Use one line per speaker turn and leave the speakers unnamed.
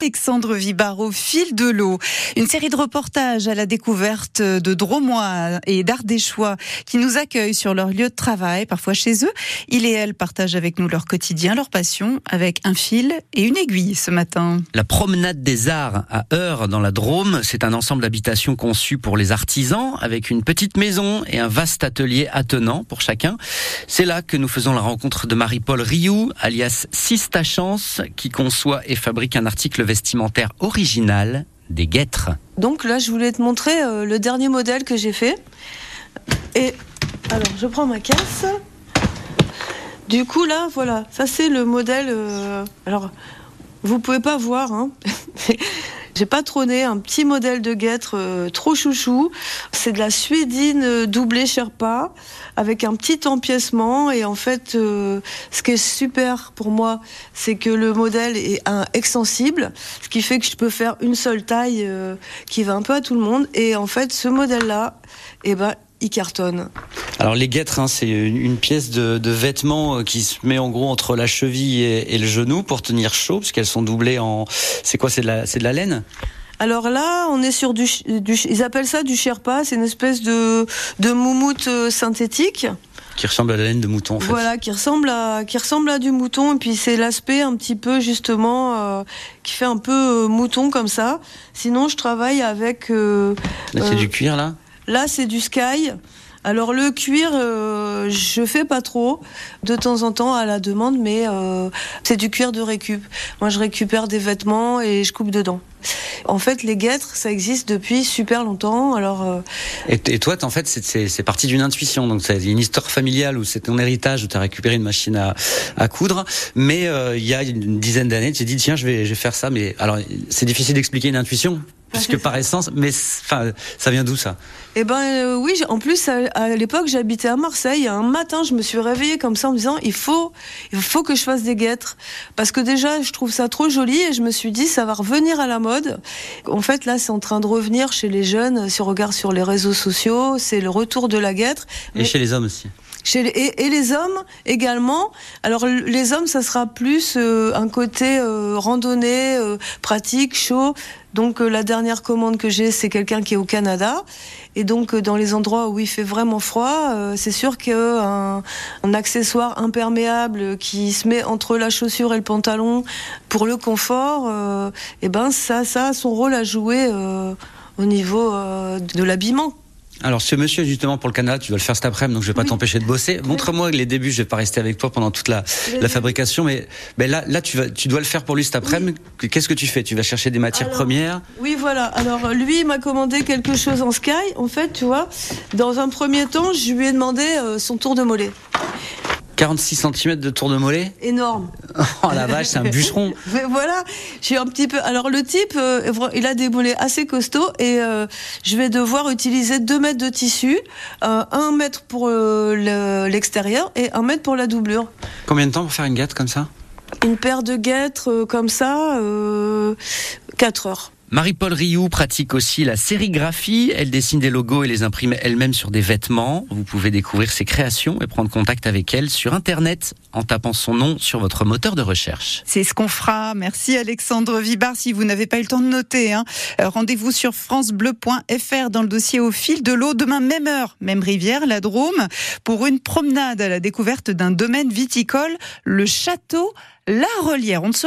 Alexandre Vibar au fil de l'eau. Une série de reportages à la découverte de Dromois et d'Ardéchois qui nous accueillent sur leur lieu de travail, parfois chez eux. Il et elle partagent avec nous leur quotidien, leur passion, avec un fil et une aiguille ce matin.
La promenade des arts à Heure dans la Drôme, c'est un ensemble d'habitations conçu pour les artisans avec une petite maison et un vaste atelier attenant pour chacun. C'est là que nous faisons la rencontre de Marie-Paul Rioux, alias Sista Chance, qui conçoit et fabrique un article vestimentaire original des guêtres.
Donc là, je voulais te montrer euh, le dernier modèle que j'ai fait. Et alors, je prends ma caisse. Du coup, là, voilà, ça c'est le modèle. euh, alors, vous pouvez pas voir, hein. J'ai pas trôné un petit modèle de guêtre euh, trop chouchou. C'est de la suédine euh, doublée Sherpa avec un petit empiècement. Et en fait, euh, ce qui est super pour moi, c'est que le modèle est un, extensible, ce qui fait que je peux faire une seule taille qui va un peu à tout le monde. Et en fait, ce modèle-là, eh ben, il cartonne.
Alors les guêtres, hein, c'est une, pièce de, de vêtement euh, qui se met en gros entre la cheville et, et le genou pour tenir chaud, parce qu'elles sont doublées en... C'est quoi C'est de, de la laine?
Alors là, on est sur du, ils appellent ça du Sherpa, c'est une espèce de, de moumoute euh, synthétique.
qui ressemble à la laine de mouton en fait.
Voilà, qui ressemble à qui ressemble à du mouton et puis c'est l'aspect un petit peu justement euh, qui fait un peu euh, mouton comme ça. Sinon, je travaille avec euh,
c'est du cuir là?
Là c'est du sky. Alors le cuir, euh, je fais pas trop de temps en temps à la demande, mais euh, c'est du cuir de récup. Moi, je récupère des vêtements et je coupe dedans. En fait, les guêtres, ça existe depuis super longtemps. Alors euh,
Et, toi, en fait, c'est- parti d'une intuition. Donc, c'est une histoire familiale où c'est ton héritage, où tu as récupéré une machine à, à coudre. Mais euh, il y a une dizaine d'années, tu t'es dit, tiens, je vais, je vais faire ça. Mais alors, c'est difficile d'expliquer une intuition, puisque par essence, mais enfin, ça vient d'où ça?
Eh ben euh, oui, en plus à, à l'époque j'habitais à Marseille. Un matin, je me suis réveillée comme ça en me disant il faut, il faut que je fasse des guêtres parce que déjà je trouve ça trop joli et je me suis dit ça va revenir à la mode. En fait là, c'est en train de revenir chez les jeunes. Si on regarde sur les réseaux sociaux, c'est le retour de la guêtre.
Et
Mais-
chez les hommes aussi.
Et, et les hommes également. Alors les hommes, ça sera plus euh, un côté euh, randonnée, euh, pratique, chaud. Donc la dernière commande que j'ai, c'est quelqu'un qui est au Canada. Et donc dans les endroits où il fait vraiment froid, c'est sûr qu'un un accessoire imperméable qui se met entre la chaussure et le pantalon pour le confort, euh, eh ben ça, ça a son rôle à jouer au niveau de l'habillement.
Alors, ce monsieur, justement, pour le Canada, tu dois le faire cet après-midi, donc je vais pas
Oui.
t'empêcher de bosser. Montre-moi les débuts, je vais pas rester avec toi pendant toute la, la fabrication, mais ben là, là, tu vas, tu dois le faire pour lui cet après-midi. Qu'est-ce que tu fais? Tu vas chercher des matières
Alors,
premières?
Oui, voilà. Alors, lui, il m'a commandé quelque chose en sky. En fait, tu vois, dans un premier temps, je lui ai demandé euh, son tour de mollet.
46 cm de tour de mollet
Énorme.
Oh la vache, c'est un bûcheron
Mais voilà, j'ai un petit peu. Alors, le type, euh, il a des mollets assez costauds et euh, je vais devoir utiliser 2 mètres de tissu, euh, 1 mètre pour euh, le- l'extérieur et 1 mètre pour la doublure.
Combien de temps pour faire une gâte comme ça?
Une paire de guêtres comme ça, euh, 4 heures.
Marie-Paul Rioux pratique aussi la sérigraphie. Elle dessine des logos et les imprime elle-même sur des vêtements. Vous pouvez découvrir ses créations et prendre contact avec elle sur Internet en tapant son nom sur votre moteur de recherche.
C'est ce qu'on fera. Merci Alexandre Vibar. Si vous n'avez pas eu le temps de noter, hein, euh, rendez-vous sur francebleu.fr dans le dossier au fil de l'eau. Demain, même heure, même rivière, la Drôme, pour une promenade à la découverte d'un domaine viticole, le château La Relière. On ne se